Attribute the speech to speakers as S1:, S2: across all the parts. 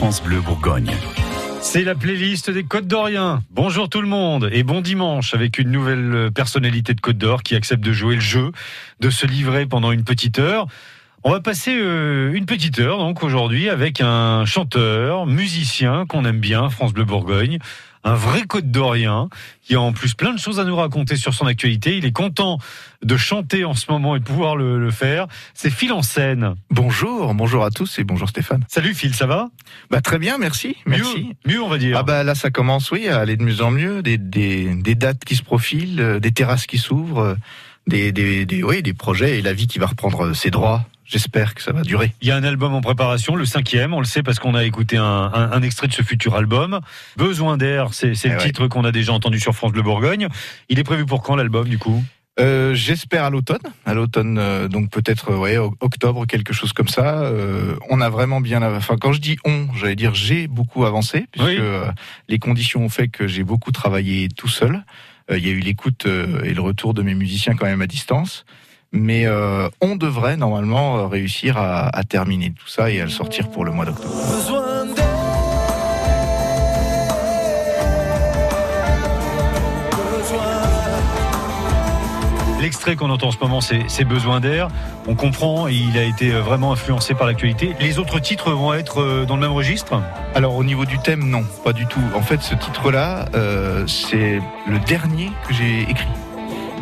S1: France Bleu Bourgogne.
S2: C'est la playlist des Côtes d'Orient. Bonjour tout le monde et bon dimanche avec une nouvelle personnalité de Côte d'Or qui accepte de jouer le jeu, de se livrer pendant une petite heure. On va passer euh, une petite heure donc aujourd'hui avec un chanteur, musicien qu'on aime bien, France Bleu Bourgogne, un vrai Côte d'Orient qui a en plus plein de choses à nous raconter sur son actualité. Il est content de chanter en ce moment et de pouvoir le, faire. C'est Phil en scène.
S3: Bonjour, bonjour à tous et bonjour Stéphane.
S2: Salut Phil, ça va?
S3: Bah très bien, merci.
S2: Merci. Mieux, on va dire.
S3: Ah bah là ça commence oui à aller de mieux en mieux, des, des, des dates qui se profilent, euh, des terrasses qui s'ouvrent, des, des, des, oui, des projets et la vie qui va reprendre ses droits J'espère que ça va durer.
S2: Il y a un album en préparation, le cinquième, on le sait parce qu'on a écouté un, un, extrait de ce futur album. Besoin d'air, c'est le eh titre qu'on a déjà entendu sur France Bleu Bourgogne. Il est prévu pour quand l'album du coup?
S3: Euh, J'espère à l'automne, à l'automne euh, donc peut-être ouais octobre quelque chose comme ça. Euh, on a vraiment bien, enfin quand je dis on, j'allais dire j'ai beaucoup avancé puisque euh, les conditions ont fait que j'ai beaucoup travaillé tout seul. Euh, il y a eu l'écoute et le retour de mes musiciens quand même à distance mais euh, on devrait normalement euh, réussir à, à, terminer tout ça et à le sortir pour le mois d'octobre.
S2: L'extrait qu'on entend en ce moment, c'est Besoin d'air. On comprend, il a été euh, vraiment influencé par l'actualité. Les autres titres vont être dans le même registre?
S3: Alors au niveau du thème, non, pas du tout. En fait, ce titre-là, euh, c'est le dernier que j'ai écrit.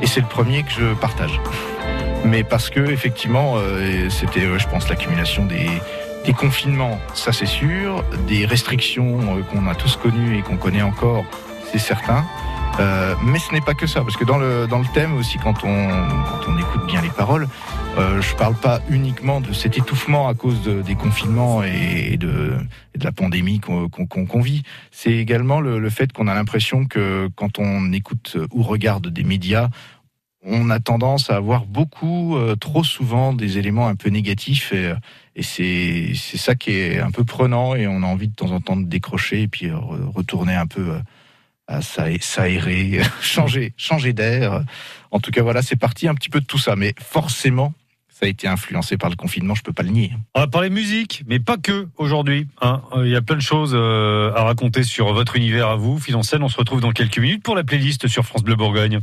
S3: Et c'est le premier que je partage mais parce que effectivement, euh, c'était, euh, je pense, l'accumulation des, des confinements, ça c'est sûr, des restrictions euh, qu'on a tous connues et qu'on connaît encore, c'est certain. Euh, mais ce n'est pas que ça, parce que dans le, dans le thème aussi, quand on, quand on écoute bien les paroles, euh, je parle pas uniquement de cet étouffement à cause de, des confinements et de, et de la pandémie qu'on qu'on vit. C'est également le, le fait qu'on a l'impression que quand on écoute ou regarde des médias, on a tendance à avoir beaucoup, euh, trop souvent, des éléments un peu négatifs et, et c'est ça qui est un peu prenant et on a envie de temps en temps de décrocher et puis euh, retourner un peu euh, à s'aérer, changer, changer d'air. En tout cas, voilà, c'est parti un petit peu de tout ça, mais forcément. Ça a été influencé par le confinement, je peux pas le nier.
S2: On va parler musique, mais pas que aujourd'hui. Hein. Il y a plein de choses à raconter sur votre univers à vous. Phil On se retrouve dans quelques minutes pour la playlist sur France Bleu Bourgogne.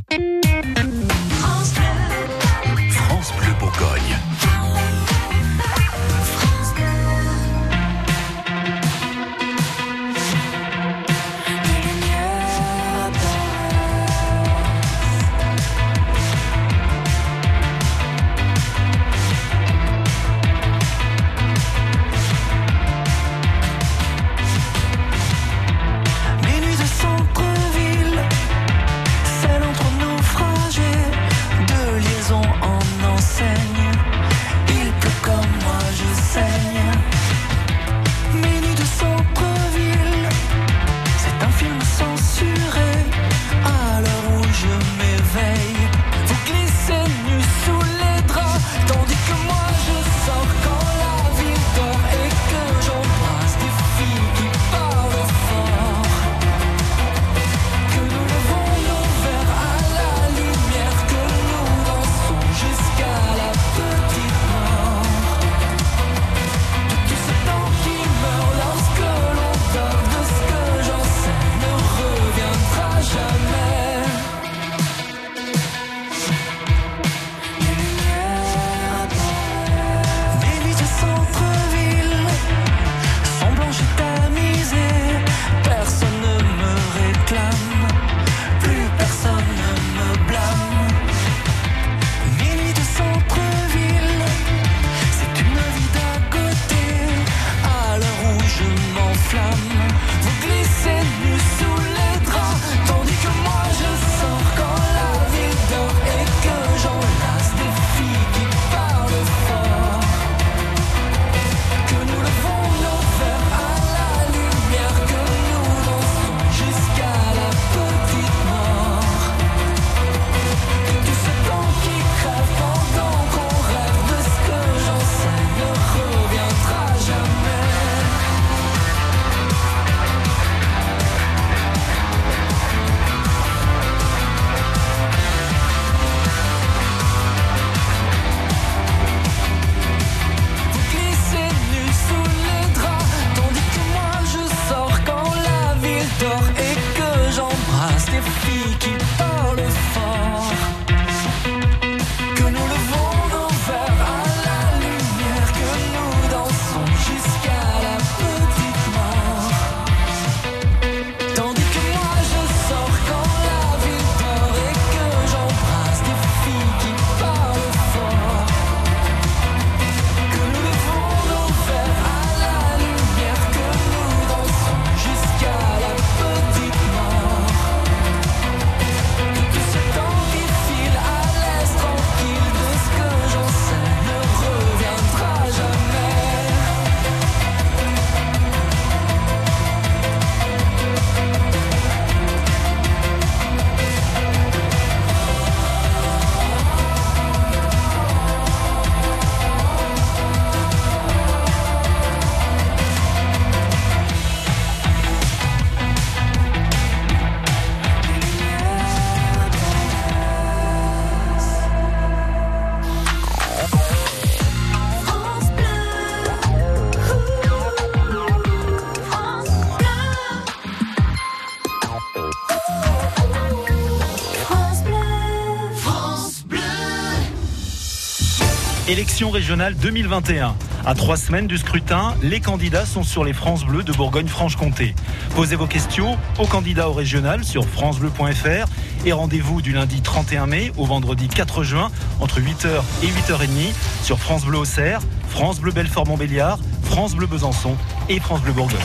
S4: Élection régionale 2021. À trois semaines du scrutin, les candidats sont sur les France Bleues de Bourgogne-Franche-Comté. Posez vos questions aux candidats au régional sur francebleu.fr et rendez-vous du lundi 31 mai au vendredi 4 juin entre 8h et 8h30 sur France Bleu Auxerre, France Bleu Belfort-Montbéliard, France Bleu Besançon et France Bleu Bourgogne.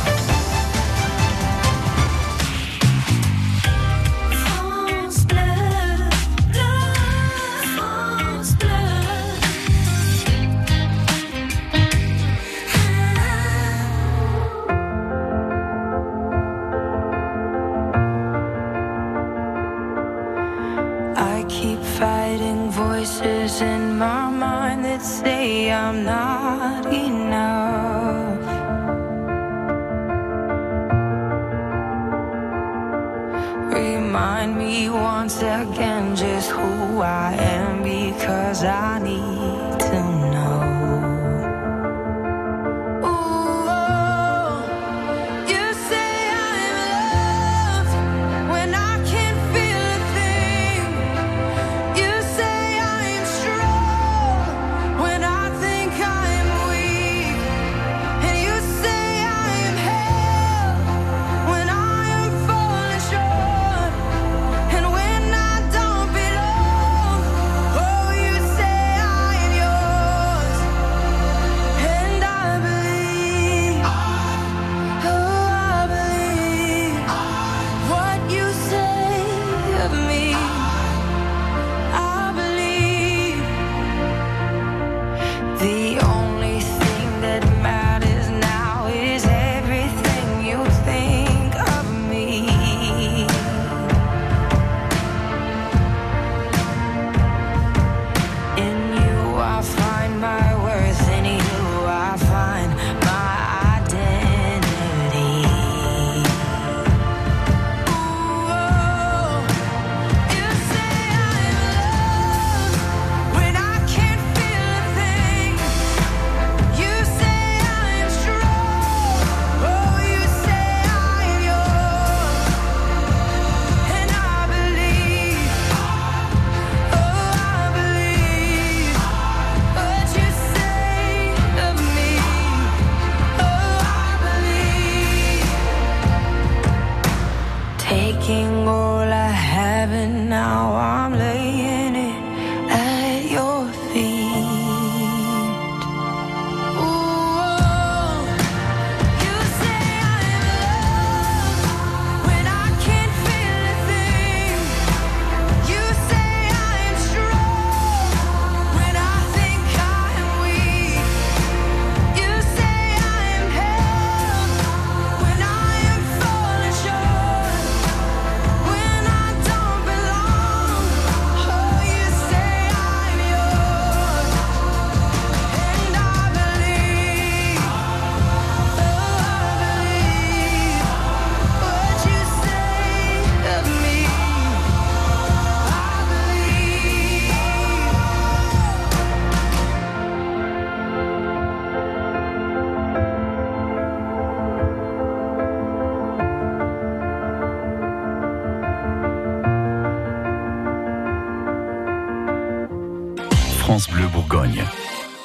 S1: France Bleu Bourgogne.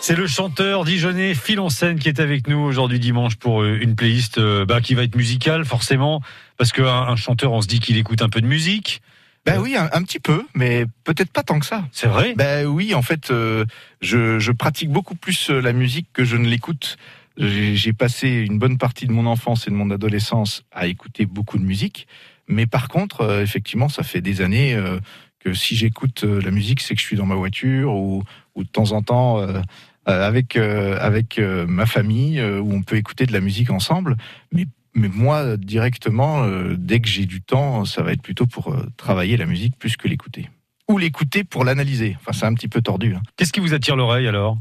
S4: C'est le chanteur dijonnais Phil en scène qui est avec nous aujourd'hui dimanche pour euh, une playlist euh, bah, qui va être musicale forcément parce qu'un un chanteur on se dit qu'il écoute un peu de musique.
S3: Ben oui, un, un petit peu, mais peut-être pas tant que ça.
S4: C'est vrai?
S3: Ben oui, en fait, euh, je, je pratique beaucoup plus la musique que je ne l'écoute. J'ai j'ai passé une bonne partie de mon enfance et de mon adolescence à écouter beaucoup de musique, mais par contre, euh, effectivement, ça fait des années euh, que si j'écoute euh, la musique, c'est que je suis dans ma voiture ou, de temps en temps euh, euh, avec avec ma famille où on peut écouter de la musique ensemble. Mais moi directement, dès que j'ai du temps, ça va être plutôt pour travailler la musique plus que l'écouter ou l'écouter pour l'analyser. Enfin, c'est un petit peu tordu. hein.
S4: Qu'est-ce qui vous attire l'oreille alors?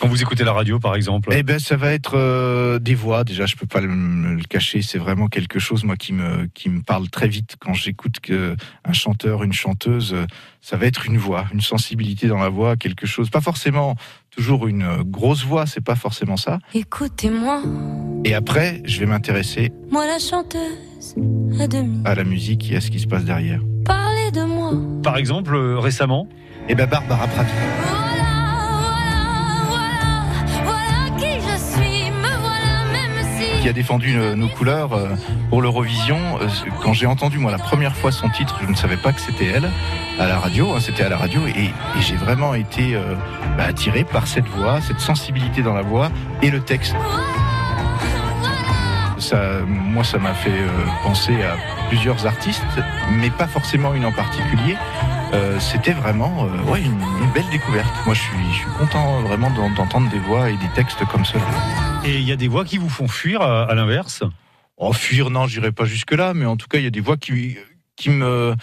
S4: Quand vous écoutez la radio par exemple?
S3: Eh ben, ça va être euh, des voix. Déjà, je peux pas le, cacher. C'est vraiment quelque chose, moi, qui me qui me parle très vite quand j'écoute que un chanteur, une chanteuse. Ça va être une voix, une sensibilité dans la voix, quelque chose. Pas forcément toujours une grosse voix. C'est pas forcément ça.
S5: Écoutez-moi,
S3: Et après, je vais m'intéresser
S5: moi la chanteuse à demi.
S3: à la musique et à ce qui se passe derrière.
S5: Parlez.
S4: Par exemple euh, récemment
S3: Et ben, Barbara Pravi.
S5: Voilà, voilà, voilà, voilà qui je suis. Me voilà, même si.
S3: qui a défendu euh, nos couleurs euh, pour l'Eurovision. Quand j'ai entendu moi la première fois son titre, je ne savais pas que c'était elle à la radio. hein, c'était à la radio et, et j'ai vraiment été euh, bah, attiré par cette voix, cette sensibilité dans la voix et le texte. Ça, moi, ça m'a fait euh, penser à plusieurs artistes, mais pas forcément une en particulier. Euh, c'était vraiment euh, ouais, une, une belle découverte. Moi, je suis, je suis content vraiment d'en- d'entendre des voix et des textes comme cela.
S4: et il y a des voix qui vous font fuir à, à l'inverse?
S3: En fuir, non, j'irai pas jusque là, mais en tout cas, il y a des voix qui, qui me,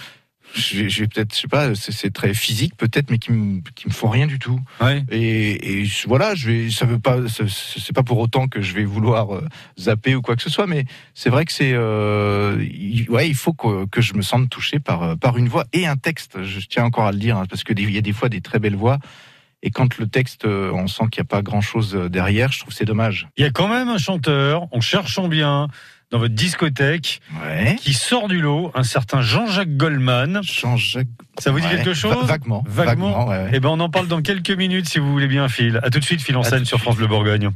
S3: je vais, peut-être, je sais pas, c'est très physique peut-être, mais qui me, qui me font rien du tout.
S4: Ouais.
S3: Et, et voilà, je vais, ça veut pas, c'est- pas pour autant que je vais vouloir euh, zapper ou quoi que ce soit, mais c'est vrai que c'est, euh, ouais, il faut que, que je me sente touché par, euh, par une voix et un texte. Je tiens encore à le dire, hein, parce que il y a des fois des très belles voix. Et quand le texte, euh, on sent qu'il n'y a pas grand-chose derrière, je trouve que c'est dommage.
S4: Il y a quand même un chanteur, en cherchant bien, dans votre discothèque,
S3: Ouais.
S4: qui sort du lot, un certain Jean-Jacques Goldman.
S3: Jean-Jacques
S4: Ça vous dit
S3: Ouais.
S4: quelque chose?
S3: Va- Vaguement.
S4: Vaguement.
S3: ouais, ouais.
S4: Eh ben, on en parle dans quelques minutes si vous voulez bien, Phil. À tout de suite, Phil en scène sur. France Bleu Bourgogne.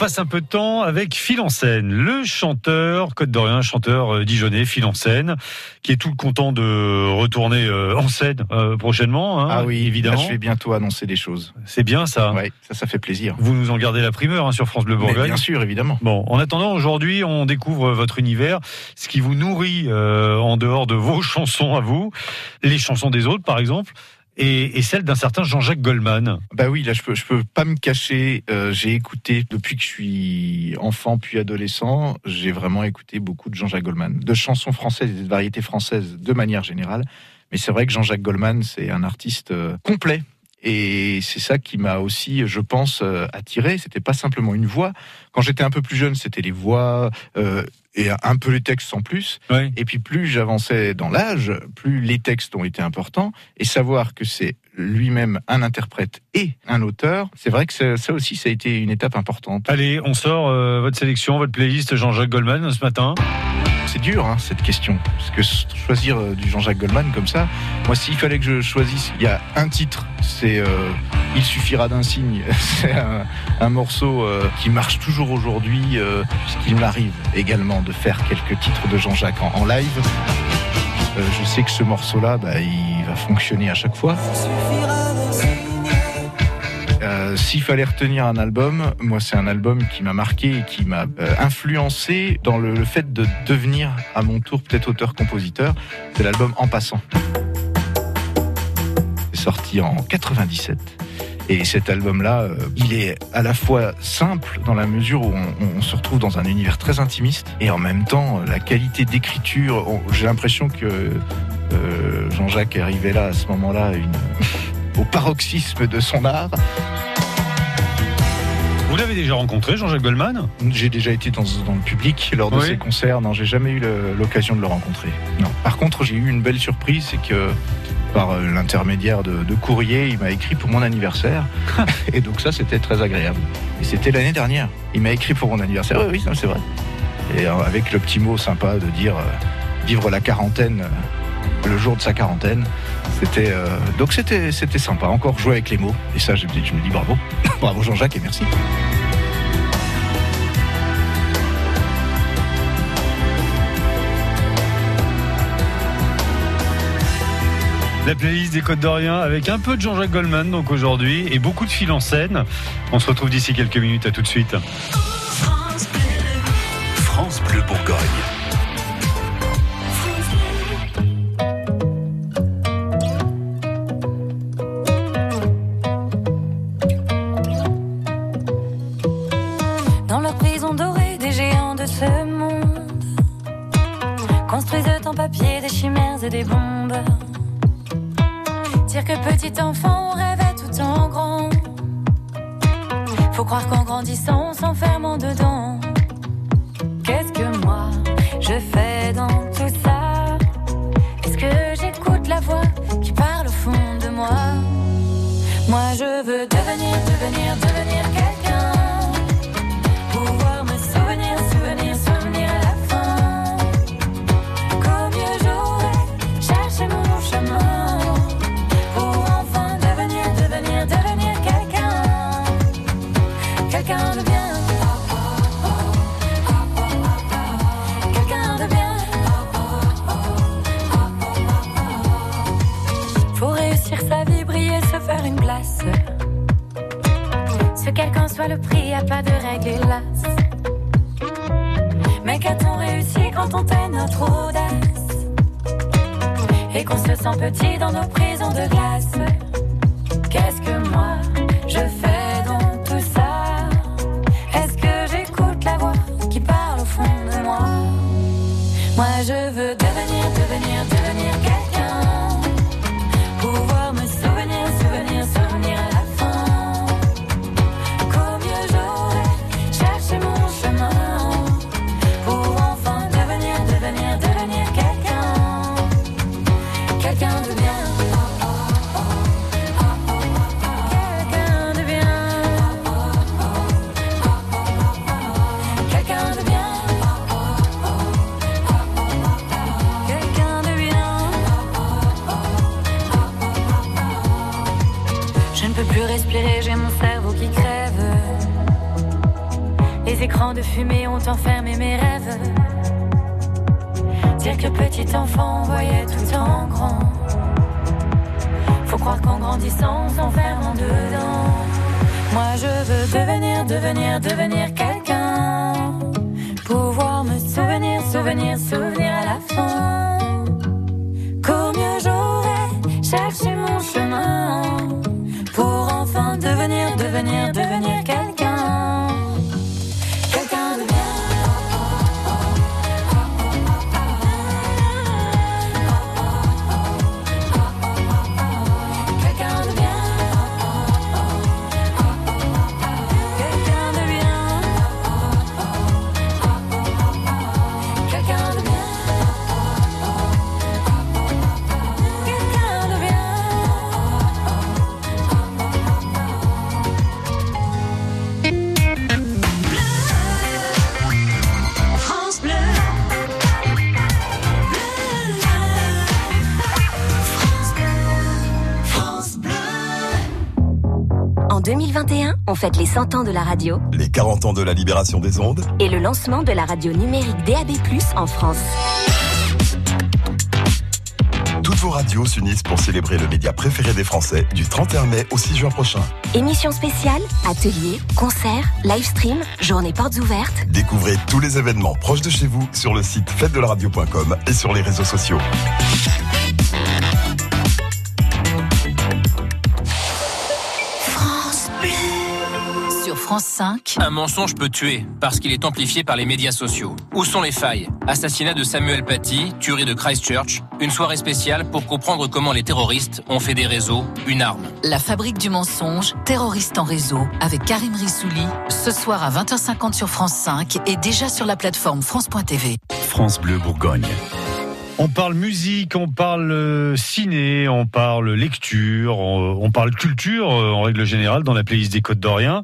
S6: Passe un peu de temps avec Phil en scène, le chanteur Côte d'Orient, chanteur euh, dijonnais, Phil en scène, qui est tout content de retourner euh, en scène euh, prochainement. hein,
S3: ah oui,
S6: évidemment.
S3: là, je vais bientôt annoncer des choses.
S6: C'est bien ça.
S3: Ouais, ça, ça fait plaisir.
S6: Vous nous en gardez la primeur hein, sur France Bleu
S3: Mais
S6: Bourgogne.
S3: bien sûr, évidemment.
S6: Bon, en attendant, aujourd'hui, on découvre votre univers, ce qui vous nourrit euh, en dehors de vos chansons à vous, les chansons des autres, par exemple, et, celles d'un certain Jean-Jacques Goldman.
S3: Bah oui, là je peux je peux pas me cacher. Euh, j'ai écouté depuis que je suis enfant puis adolescent, j'ai vraiment écouté beaucoup de Jean-Jacques Goldman, de chansons françaises et de variétés françaises de manière générale. Mais c'est vrai que Jean-Jacques Goldman, c'est un artiste euh, complet. Et c'est ça qui m'a aussi, je pense, euh, attiré. C'était pas simplement une voix. Quand j'étais un peu plus jeune, c'était les voix et un peu les textes en plus.
S6: Oui.
S3: Et puis plus j'avançais dans l'âge, plus les textes ont été importants. Et savoir que c'est lui-même un interprète et un auteur, c'est vrai que ça, ça aussi, ça a été une étape importante.
S6: Allez, on sort euh, votre sélection, votre playlist Jean-Jacques Goldman ce matin.
S3: C'est dur, hein, cette question. Parce que choisir euh, du Jean-Jacques Goldman comme ça, moi, s'il fallait que je choisisse, il y a un titre, c'est euh, Il suffira d'un signe. C'est un, morceau euh, qui marche toujours aujourd'hui, euh, puisqu'il m'arrive également de faire quelques titres de Jean-Jacques en, live. Je sais que ce morceau-là, bah, il va fonctionner à chaque fois. Euh, S'il fallait retenir un album, moi c'est un album qui m'a marqué et qui m'a euh, influencé dans le, fait de devenir à mon tour peut-être auteur-compositeur. C'est l'album En passant. Sorti en 97. Et cet album-là, euh, il est à la fois simple dans la mesure où on, se retrouve dans un univers très intimiste et en même temps la qualité d'écriture. J'ai l'impression que Jean-Jacques arrivé là à ce moment-là une- au paroxysme de son art.
S6: Vous l'avez déjà rencontré, Jean-Jacques Goldman?
S3: J'ai déjà été dans, dans le public lors de
S6: Oui.
S3: ses concerts. Non, j'ai jamais eu l'occasion de le rencontrer. Non. Par contre, j'ai eu une belle surprise, c'est que par euh, l'intermédiaire de, de courrier, il m'a écrit pour mon anniversaire. Et donc ça, c'était très agréable. Et c'était l'année dernière. Il m'a écrit pour mon anniversaire. Oui, oui, c'est vrai. Et euh, avec le petit mot sympa de dire euh, vivre la quarantaine euh, le jour de sa quarantaine. C'était euh, donc c'était c'était sympa. Encore jouer avec les mots. Et ça, je, me dis- je me dis bravo, bravo Jean-Jacques et merci.
S6: La playlist des Côtes d'Orient avec un peu de Jean-Jacques Goldman donc aujourd'hui et beaucoup de fil en scène. On se retrouve d'ici quelques minutes, à tout de suite.
S7: France Bleu Bourgogne.
S5: Dans leur prison dorée, des géants de ce monde construisent en papier des chimères et des bombes. Dire que petit enfant, on rêvait tout en grand. Faut croire qu'en grandissant, on s'enferme en dedans. Qu'est-ce que moi je fais dans tout ça? Est-ce que j'écoute la voix qui parle au fond de moi? Moi je veux devenir, devenir, devenir soit le prix, a pas de règle hélas. Mais qu'a-t-on réussi quand on tait notre audace? Et qu'on se sent petit dans nos prisons de glace on
S7: fête les 100 ans de la radio
S8: Les 40 ans de la libération des ondes,
S7: et le lancement de la radio numérique DAB+, en France.
S8: toutes vos radios s'unissent pour célébrer le média préféré des Français du 31 mai au 6 juin prochain.
S7: Émissions spéciales, ateliers, concerts, live stream, journées portes ouvertes.
S8: Découvrez tous les événements proches de chez vous sur le site fête-de-la-radio.com et sur les réseaux sociaux.
S9: France 5,
S10: Un mensonge peut tuer parce qu'il est amplifié par les médias sociaux. Où sont les failles? Assassinat de Samuel Paty, tuerie de Christchurch, une soirée spéciale pour comprendre comment les terroristes ont fait des réseaux une arme.
S9: la fabrique du mensonge, terroriste en réseau, avec Karim Rissouli, ce soir à 20h50 sur France 5 et déjà sur la plateforme France.tv.
S6: France Bleu Bourgogne. On parle musique, on parle euh, ciné, on parle lecture, on, on parle culture euh, en règle générale dans la playlist des Côtes d'Orient.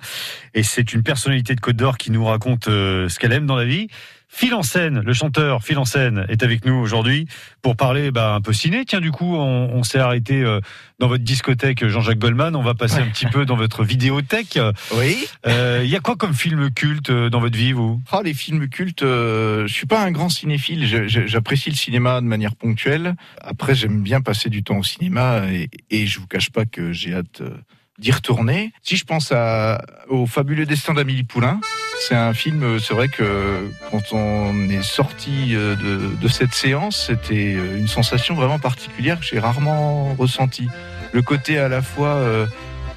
S6: Et c'est une personnalité de Côte d'Or qui nous raconte euh, ce qu'elle aime dans la vie. Phil en scène, le chanteur Phil en scène est avec nous aujourd'hui pour parler bah, un peu ciné. Tiens, du coup, on, on s'est arrêté euh, dans votre discothèque Jean-Jacques Goldman. On va passer un petit peu dans votre vidéothèque.
S3: Oui.
S6: Euh, Il y a quoi comme film culte euh, dans votre vie, vous?
S3: Ah, les films cultes, euh, je suis pas un grand cinéphile, j'apprécie le cinéma de manière ponctuelle. Après, j'aime bien passer du temps au cinéma et, et je vous cache pas que j'ai hâte euh, d'y retourner. Si je pense à, au fabuleux destin d'Amélie Poulain, c'est un film, euh, c'est vrai que quand on est sorti euh, de, de cette séance, c'était euh, une sensation vraiment particulière que j'ai rarement ressentie. Le côté à la fois, euh,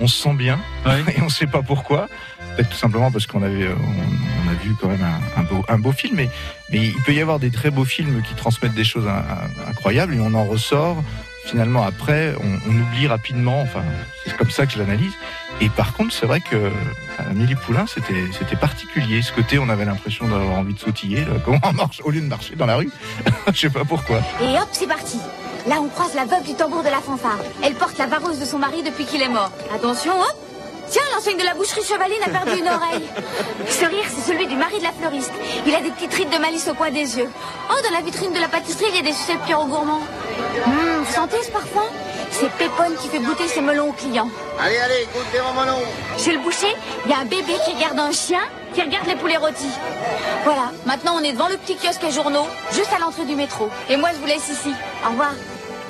S3: on se sent bien et on sait pas pourquoi. Peut-être tout simplement parce qu'on avait, on, on a vu quand même un, un beau, un beau film, mais, mais il peut y avoir des très beaux films qui transmettent des choses in- in- incroyables et on en ressort. Finalement, après, on, oublie rapidement. Enfin, c'est comme ça que je l'analyse. Et par contre, c'est vrai que Amélie Poulain, c'était, particulier. Ce côté, on avait l'impression d'avoir envie de sautiller. Comment on marche au lieu de marcher dans la rue Je sais pas pourquoi.
S11: Et hop, c'est parti. Là, on croise la veuve du tambour de la fanfare. Elle porte la vareuse de son mari depuis qu'il est mort. Attention, hop Tiens, l'enseigne de la boucherie Chevaline a perdu une oreille. Ce rire, c'est celui du mari de la fleuriste. Il a des petites rides de malice au coin des yeux. Oh, dans la vitrine de la pâtisserie, il y a des sucettes Pierrot Gourmand. Hum, vous sentez ce parfum? C'est Pépone qui fait goûter ses melons aux clients.
S12: Allez, allez, goûtez mon melon.
S11: Chez le boucher, il y a un bébé qui regarde un chien qui regarde les poulets rôtis. Voilà, maintenant on est devant le petit kiosque à journaux, juste à l'entrée du métro. Et moi, je vous laisse ici. Au revoir.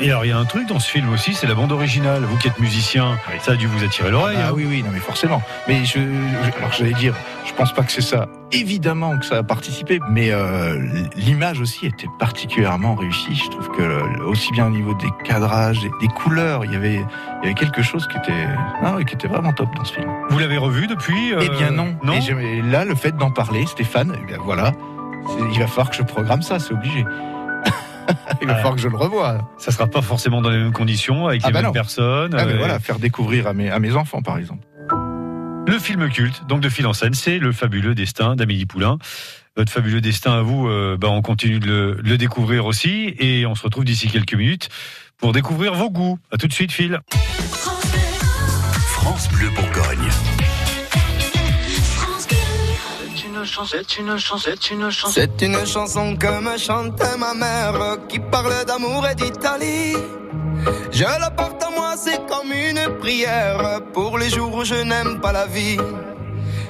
S6: Et alors, il y a un truc dans ce film aussi, c'est la bande originale. Vous qui êtes musicien, ça a dû vous attirer l'oreille.
S3: Ah
S6: hein.
S3: oui, oui, non, mais forcément. Mais je, je- alors j'allais dire, je pense pas que c'est ça. Évidemment que ça a participé, mais euh, l'image aussi était particulièrement réussie. Je trouve que euh, aussi bien au niveau des cadrages, des, des couleurs, il y avait, il y avait quelque chose qui était, ah oui, qui était vraiment top dans ce film.
S6: Vous l'avez revu depuis euh,
S3: eh bien non.
S6: Non.
S3: Et là, le fait d'en parler, Stéphane, eh bien, voilà, il va falloir que je programme ça, c'est obligé. Il va falloir que je le revoie.
S6: Ça sera pas forcément dans les mêmes conditions, avec
S3: Ah
S6: les
S3: bah
S6: mêmes
S3: non.
S6: personnes.
S3: Ah, mais
S6: euh,
S3: voilà, faire découvrir à mes, à mes enfants, par exemple.
S6: Le film culte, donc de fil en scène, c'est le fabuleux destin d'Amélie Poulain. Votre fabuleux destin à vous, euh, bah, on continue de le, de le découvrir aussi, et on se retrouve d'ici quelques minutes pour découvrir vos goûts. À tout de suite, Phil.
S8: France Bleu Bourgogne.
S13: C'est une chanson que me chantait ma mère qui parle d'amour et d'Italie. Je la porte à moi, c'est comme une prière pour les jours où je n'aime pas la vie.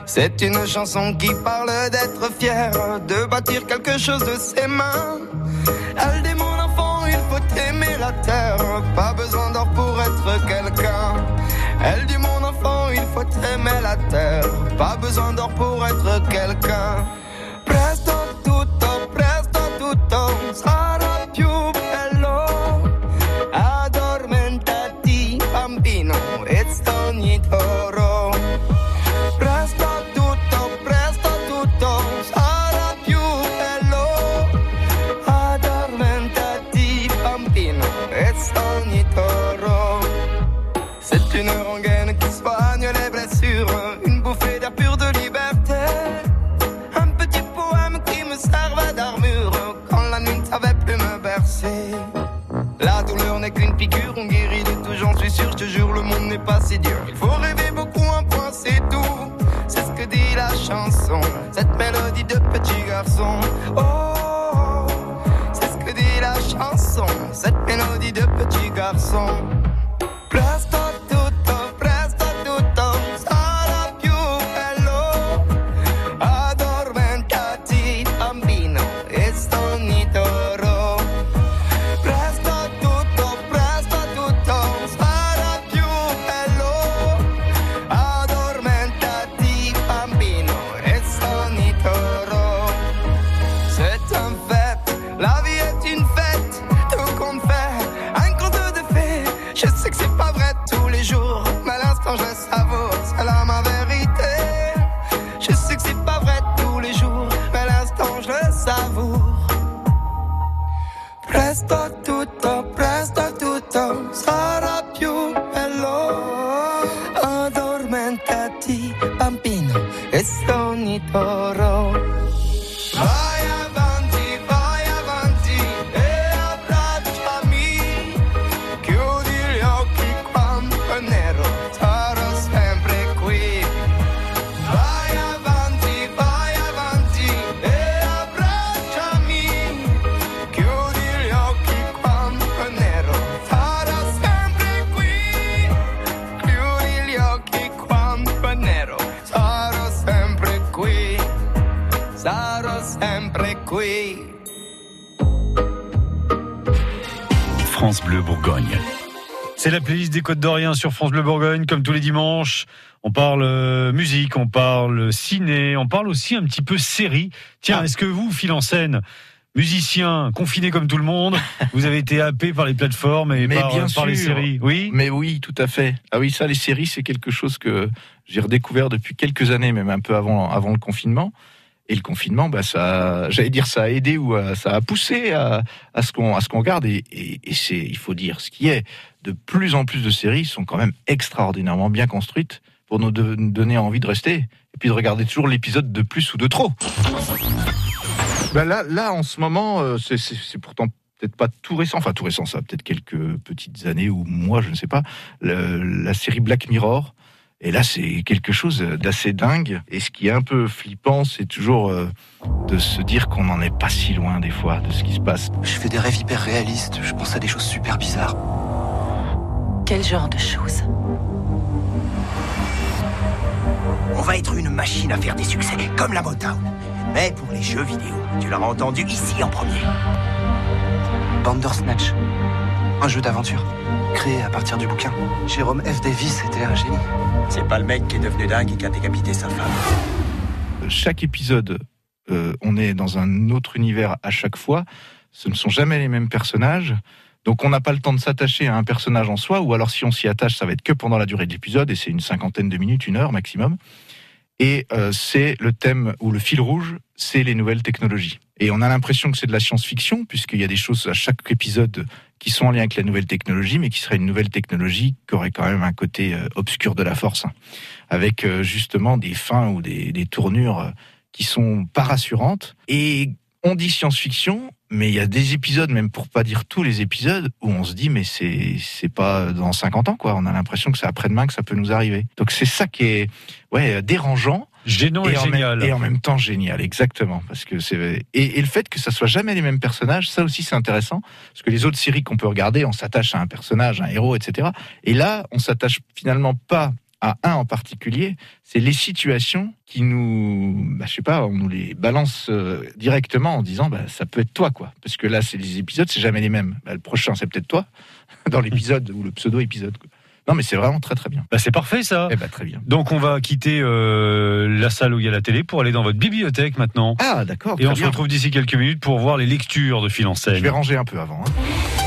S14: C'est une chanson qui parle d'être fier, de bâtir quelque chose de ses mains. Elle dit mon enfant, il faut aimer la terre, pas besoin d'or pour être quelqu'un. Elle dit mon faut aimer la terre, pas besoin d'or pour être quelqu'un. Presto tutto, presto tutto
S6: sur France Bleu Bourgogne, comme tous les dimanches. On parle euh, musique, on parle ciné, on parle aussi un petit peu série. Tiens, est-ce que vous, fil en scène, musicien, confiné comme tout le monde, vous avez été happé par les plateformes et
S3: Mais
S6: par,
S3: bien
S6: par les séries? Oui
S3: Mais oui, tout à fait. Ah oui, ça, les séries, c'est quelque chose que j'ai redécouvert depuis quelques années, même un peu avant, avant le confinement. Et le confinement, bah, ça, j'allais dire, ça a aidé ou euh, ça a poussé à, ce qu'on, à ce qu'on regarde. Et, c'est, il faut dire ce qui est. De plus en plus de séries sont quand même extraordinairement bien construites pour nous, donner envie de rester et puis de regarder toujours l'épisode de plus ou de trop. Ben là, là, en ce moment, euh, c'est- pourtant peut-être pas tout récent, enfin tout récent, ça a peut-être quelques petites années ou mois, je ne sais pas, la série Black Mirror. Et là, c'est quelque chose d'assez dingue. Et ce qui est un peu flippant, c'est toujours euh, de se dire qu'on n'en est pas si loin des fois de ce qui se passe.
S15: Je fais des rêves hyper réalistes, je pense à des choses super bizarres.
S16: Quel genre de choses?
S17: On va être une machine à faire des succès, comme la Motown. Mais pour les jeux vidéo, tu l'auras entendu ici en premier.
S15: Bandersnatch, un jeu d'aventure, créé à partir du bouquin. Jérôme F. Davis était un génie.
S17: C'est pas le mec qui est devenu dingue et qui a décapité sa femme.
S3: Chaque épisode, euh, on est dans un autre univers à chaque fois. Ce ne sont jamais les mêmes personnages. Donc on n'a pas le temps de s'attacher à un personnage en soi, ou alors si on s'y attache, ça va être que pendant la durée de l'épisode, et c'est une cinquantaine de minutes, une heure maximum. Et euh, c'est le thème ou le fil rouge, c'est les nouvelles technologies. Et on a l'impression que c'est de la science-fiction, puisqu'il y a des choses à chaque épisode qui sont en lien avec la nouvelle technologie, mais qui serait une nouvelle technologie qui aurait quand même un côté euh, obscur de la force, hein, avec euh, justement des fins ou des, des tournures euh, qui sont pas rassurantes. Et on dit science-fiction, mais il y a des épisodes, même pour pas dire tous les épisodes, où on se dit mais c'est c'est pas dans 50 ans quoi. On a l'impression que c'est après-demain que ça peut nous arriver. Donc c'est ça qui est ouais dérangeant.
S6: Gênant et génial.
S3: Même, et en même temps génial, exactement. Parce que c'est et, et le fait que ça soit jamais les mêmes personnages, ça aussi c'est intéressant. Parce que les autres séries qu'on peut regarder, on s'attache à un personnage, un héros, etc. Et là, on s'attache finalement pas à un en particulier, c'est les situations qui nous, bah, je sais pas, on nous les balance euh, directement en disant, bah, ça peut être toi, quoi. Parce que là, c'est les épisodes, c'est jamais les mêmes. Bah, le prochain, c'est peut-être toi, dans l'épisode ou le pseudo-épisode. Non, mais c'est vraiment très très bien.
S6: Bah, c'est parfait ça.
S3: Eh ben, très bien.
S6: Donc on va quitter euh, la salle où il y a la télé pour aller dans votre bibliothèque maintenant.
S3: Ah, d'accord.
S6: Et on se retrouve d'ici quelques minutes pour voir les lectures de Phil.
S3: Je vais ranger un peu avant. hein.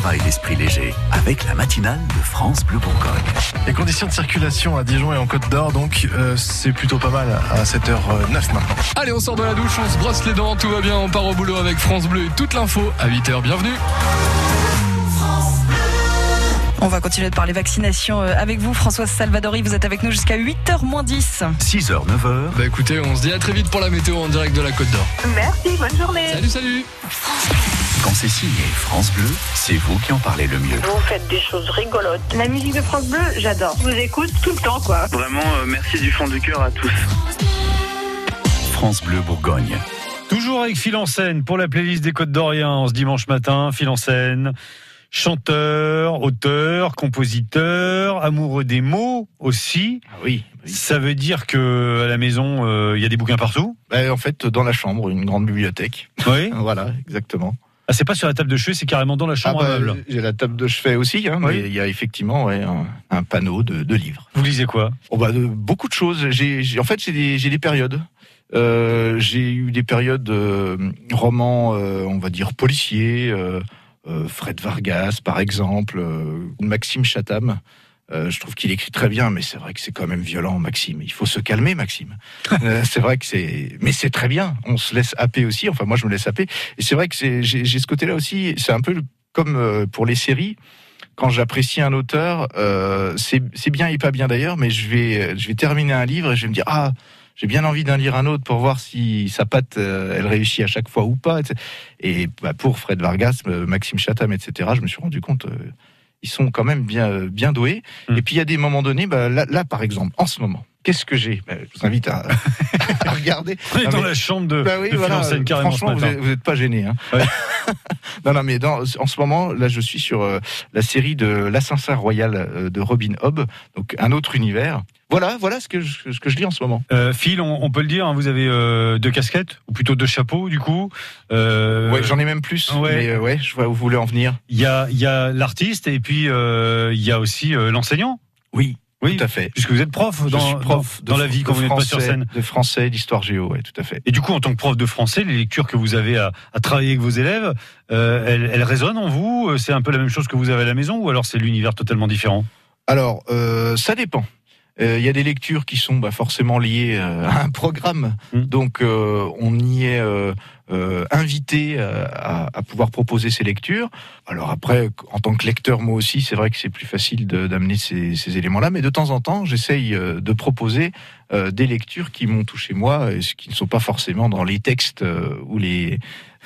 S1: Travail l'esprit léger avec la matinale de France Bleu Bourgogne.
S18: Les conditions de circulation à Dijon et en Côte d'Or, donc euh, c'est plutôt pas mal à 7h09 maintenant.
S19: Allez, on sort de la douche, on se brosse les dents, tout va bien, on part au boulot avec France Bleu et toute l'info à 8h. Bienvenue.
S20: On va continuer de parler vaccination euh, avec vous, Françoise Salvadori. Vous êtes avec nous jusqu'à 8h moins 10.
S1: 6h, 9h.
S19: Bah écoutez, on se dit à très vite pour la météo en direct de la Côte d'Or.
S21: Merci, bonne journée.
S19: Salut, salut.
S1: Quand c'est signé France Bleu, c'est vous qui en parlez le mieux.
S21: Vous faites des choses rigolotes. La musique de France Bleu, j'adore. Je vous écoute tout le temps, quoi.
S22: Vraiment, euh, merci du fond du cœur à tous.
S1: France Bleu Bourgogne.
S6: Toujours avec Phil en scène pour la playlist des Côtes d'Orient ce dimanche matin. Phil en scène, chanteur, auteur, compositeur, amoureux des mots aussi.
S3: Ah oui.
S6: Ça veut dire que à la maison, euh, il y a des bouquins partout?
S3: Bah, en fait, dans la chambre, une grande bibliothèque.
S6: Oui.
S3: voilà, exactement.
S6: Ah, c'est pas sur la table de chevet, c'est carrément dans la chambre
S3: Ah bah,
S6: à meubles.
S3: J'ai la table de chevet aussi, hein,
S6: Oui.
S3: mais il y a effectivement ouais, un, un panneau de, de livres.
S6: Vous lisez quoi?
S3: Oh bah, Beaucoup de choses. J'ai, j'ai- en fait, j'ai des, j'ai des périodes. Euh, j'ai eu des périodes euh, romans, euh, on va dire policiers, euh, Fred Vargas par exemple, Maxime Chatham. Euh, je trouve qu'il écrit très bien, mais c'est vrai que c'est quand même violent, Maxime. Il faut se calmer, Maxime. Euh, c'est vrai que c'est, mais c'est très bien. On se laisse happer aussi. Enfin, moi, je me laisse happer. Et c'est vrai que j'ai, ce côté-là aussi. C'est un peu comme euh, pour les séries. Quand j'apprécie un auteur, euh, c'est, bien et pas bien d'ailleurs, mais je vais, je vais terminer un livre et je vais me dire ah. J'ai bien envie d'en lire un autre pour voir si sa patte, euh, elle réussit à chaque fois ou pas. Et bah, pour Fred Vargas, Maxime Chatham, etc., je me suis rendu compte, euh, ils sont quand même bien, euh, bien doués. Et puis il y a des moments donnés, bah, là, là, par exemple, en ce moment, qu'est-ce que j'ai? Bah, Je vous invite à, à regarder.
S6: Est
S3: Non,
S6: dans
S3: mais-
S6: la chambre de,
S3: bah oui,
S6: de
S3: voilà,
S6: carrément
S3: Franchement, vous
S6: matin.
S3: êtes, vous êtes pas gêné. Hein. non, non, mais dans, en ce moment, là, je suis sur euh, la série de l'Assassin Royal euh, de Robin Hobb, donc un autre univers. Voilà, voilà ce que je, ce que je lis en ce moment.
S6: Euh, Phil, on, on peut le dire, hein, vous avez euh, deux casquettes, ou plutôt deux chapeaux, du coup. Euh,
S3: Ouais, j'en ai même plus.
S6: ouais.
S3: Mais euh, ouais, je vois où vous voulez en venir.
S6: Il y a, il y a l'artiste et puis il y a aussi l'enseignant.
S3: Oui,
S6: oui,
S3: tout à fait.
S6: Puisque vous êtes prof
S3: Je
S6: dans,
S3: suis prof
S6: dans, dans
S3: de
S6: la vie quand vous n'êtes pas sur scène.
S3: De français, d'histoire géo, ouais, tout à fait.
S6: Et du coup, en tant que prof de français, les lectures que vous avez à, à travailler avec vos élèves, euh, elles, elles résonnent en vous C'est un peu la même chose que vous avez à la maison ou alors c'est l'univers totalement différent?
S3: Alors, euh, ça dépend. Euh, Il y a des lectures qui sont bah, forcément liées euh, à un programme,
S6: Mm.
S3: donc euh, on y est euh, invité à, à pouvoir proposer ces lectures. Alors après, en tant que lecteur, moi aussi, c'est vrai que c'est plus facile d'amener ces, ces éléments-là, mais de temps en temps, j'essaye de proposer des lectures qui m'ont touché moi, et ce qui ne sont pas forcément dans les textes ou les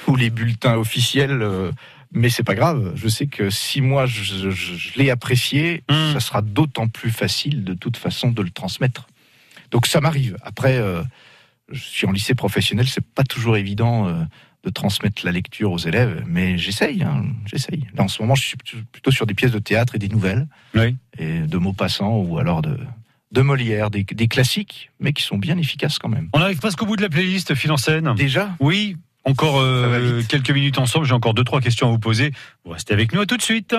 S3: ou les bulletins officiels. Mais c'est pas grave. Je sais que si moi je, je- je l'ai apprécié, ça sera d'autant plus facile de toute façon de le transmettre. Donc ça m'arrive. Après, euh, je suis en lycée professionnel, c'est pas toujours évident euh, de transmettre la lecture aux élèves, mais j'essaye. hein, j'essaye. Là en ce moment, je suis plutôt sur des pièces de théâtre et des nouvelles, et de mots passants ou alors de de Molière, des, des classiques, mais qui sont bien efficaces quand même.
S6: On arrive presque au bout de la playlist, Phil en scène.
S3: Déjà?
S6: Oui. Encore euh, quelques minutes ensemble, j'ai encore deux trois questions à vous poser. Vous restez avec nous à tout de suite.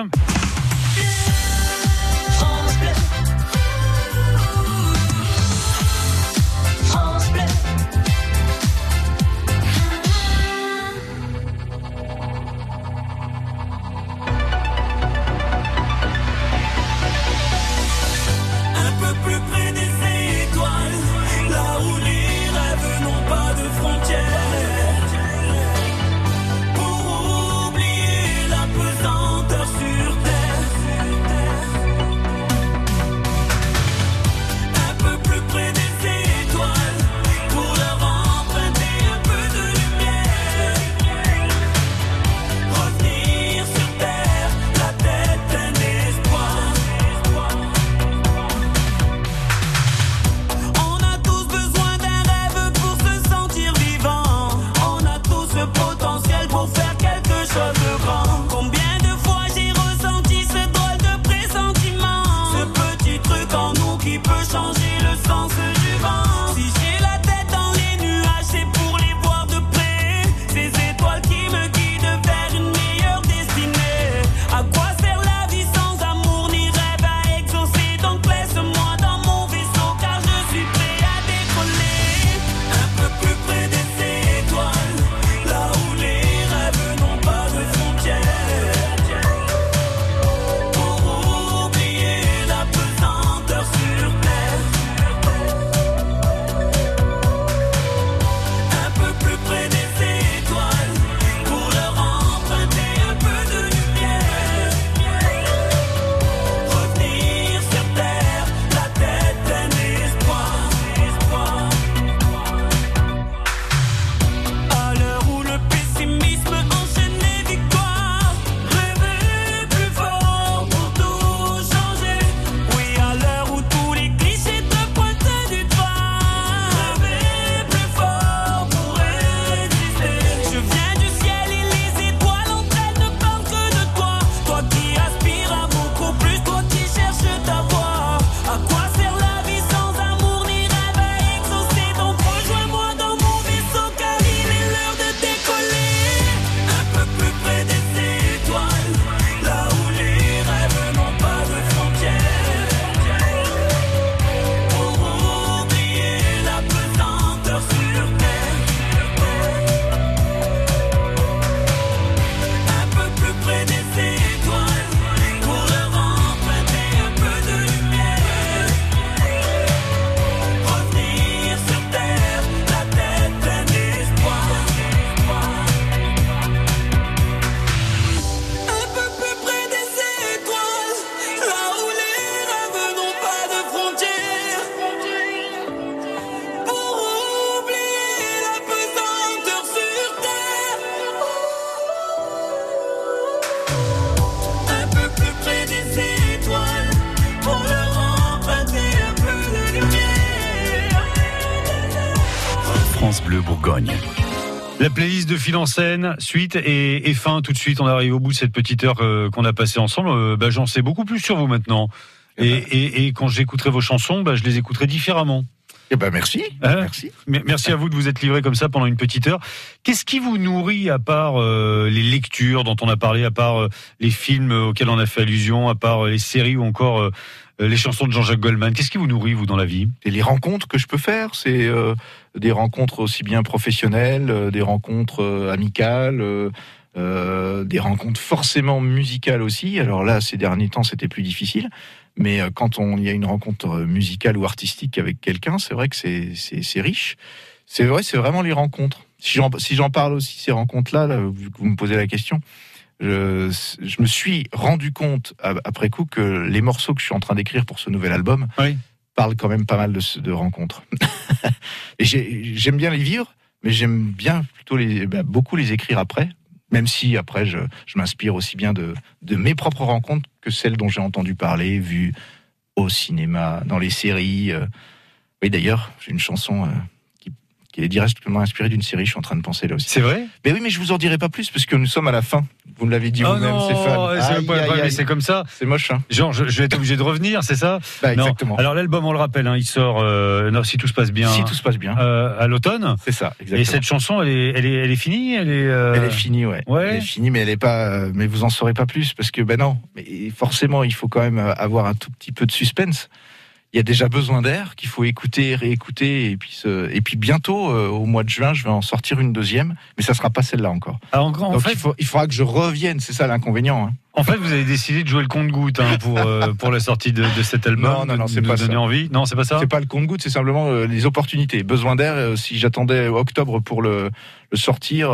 S6: Fil en scène, suite et, et fin tout de suite. On arrive au bout de cette petite heure euh, qu'on a passée ensemble. Euh, bah, J'en sais beaucoup plus sur vous maintenant. Et, et- et quand j'écouterai vos chansons, bah, je les écouterai différemment.
S3: Eh ben merci.
S6: Hein
S3: merci.
S6: Merci à vous de vous être livré comme ça pendant une petite heure. Qu'est-ce qui vous nourrit à part euh, les lectures dont on a parlé, à part euh, les films auxquels on a fait allusion, à part euh, les séries ou encore euh, euh, les chansons de Jean-Jacques Goldman? Qu'est-ce qui vous nourrit vous dans la vie?
S3: Et les rencontres que je peux faire, c'est euh, des rencontres aussi bien professionnelles, euh, des rencontres euh, amicales, euh, des rencontres forcément musicales aussi. Alors là, ces derniers temps, c'était plus difficile. Mais euh, quand on y a une rencontre euh, musicale ou artistique avec quelqu'un, c'est vrai que c'est riche. C'est vrai, c'est vraiment les rencontres. Si j'en si j'en parle aussi ces rencontres-là, là, vu que vous me posez la question, je, je me suis rendu compte après coup que les morceaux que je suis en train d'écrire pour ce nouvel album
S6: Oui.
S3: parlent quand même pas mal de, rencontres. Et j'ai- j'aime bien les vivre, mais j'aime bien plutôt les, bah, beaucoup les écrire après, même si après je, m'inspire aussi bien de, de mes propres rencontres que celles dont j'ai entendu parler, vues au cinéma, dans les séries. euh. Oui, d'ailleurs, j'ai une chanson euh, qui, est directement inspirée d'une série, je suis en train de penser là aussi.
S6: C'est vrai?
S3: Mais oui, mais je vous en dirai pas plus parce que nous sommes à la fin. Vous me l'avez dit
S6: Oh
S3: vous-même, Stéphane.
S6: c'est comme ça.
S3: C'est moche, hein
S6: Genre, je, je vais être obligé de revenir, c'est ça?
S3: Bah,
S6: Non.
S3: exactement.
S6: Alors l'album, on le rappelle, hein, il sort, euh, non, si tout se passe bien,
S3: Si tout se passe bien.
S6: euh, à l'automne.
S3: C'est ça,
S6: Et
S3: exactement.
S6: cette chanson, elle est, elle est, elle est finie Elle est, euh,
S3: Elle est finie, ouais.
S6: Ouais.
S3: Elle est finie, mais elle est pas. Mais vous en saurez pas plus parce que ben non. Mais forcément, il faut quand même avoir un tout petit peu de suspense. Il y a déjà besoin d'air qu'il faut écouter, réécouter, et puis et puis bientôt, euh, au mois de juin, je vais en sortir une deuxième, mais ça sera pas celle-là encore.
S6: En,
S3: Donc
S6: fait,
S3: il, faut, il faudra que je revienne, c'est ça l'inconvénient. hein.
S6: en fait, vous avez décidé de jouer le compte-goutte hein, pour, euh, pour la sortie de, de cet album.
S3: Non, non, non, c'est pas
S6: donner
S3: ça.
S6: envie. Non, c'est pas ça?
S3: C'est pas le compte-goutte, c'est simplement euh, les opportunités. Besoin d'air. si j'attendais octobre pour le, le sortir,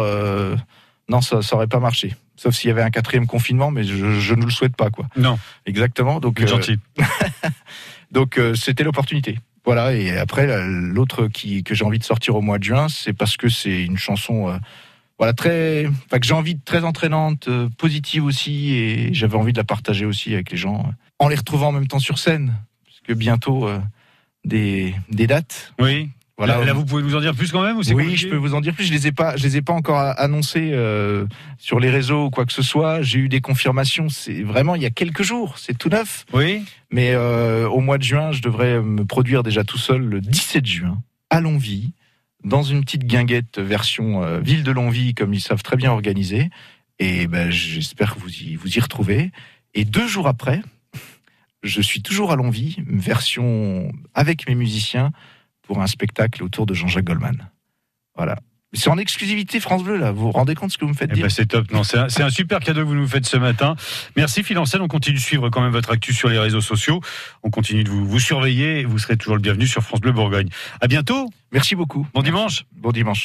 S3: non, ça, ça aurait pas marché. Sauf s'il y avait un quatrième confinement, mais je, je ne le souhaite pas, quoi.
S6: Non,
S3: Exactement. Donc, euh,
S6: gentil.
S3: donc euh, c'était l'opportunité. Voilà. Et après, la- l'autre qui que j'ai envie de sortir au mois de juin, c'est parce que c'est une chanson, euh, voilà, très, enfin que j'ai envie de très entraînante, euh, positive aussi, et j'avais envie de la partager aussi avec les gens, euh, en les retrouvant en même temps sur scène, parce que bientôt euh, des des dates.
S6: Oui.
S3: Voilà.
S6: Là, là, vous pouvez nous en dire plus quand même ou c'est
S3: Oui,
S6: compliqué
S3: je peux vous en dire plus. Je les ai pas, je les ai pas encore annoncés euh, sur les réseaux ou quoi que ce soit. J'ai eu des confirmations. C'est vraiment il y a quelques jours. C'est tout neuf.
S6: Oui.
S3: Mais euh, au mois de juin, je devrais me produire déjà tout seul le 17 juin à Longwy, dans une petite guinguette version euh, ville de Longwy, comme ils savent très bien organiser. Et ben, j'espère que vous y, vous y retrouvez. Et deux jours après, je suis toujours à Longwy, version avec mes musiciens, pour un spectacle autour de Jean-Jacques Goldman. Voilà. C'est en exclusivité France Bleu, là. Vous vous rendez compte ce que vous me faites
S6: Eh
S3: dire?
S6: ben, c'est top. Non, c'est un, super cadeau que vous nous faites ce matin. Merci Phil. On continue de suivre quand même votre actu sur les réseaux sociaux. On continue de vous, vous surveiller et vous serez toujours le bienvenu sur France Bleu Bourgogne. À bientôt.
S3: Merci beaucoup.
S6: Bon dimanche.
S3: Bon dimanche.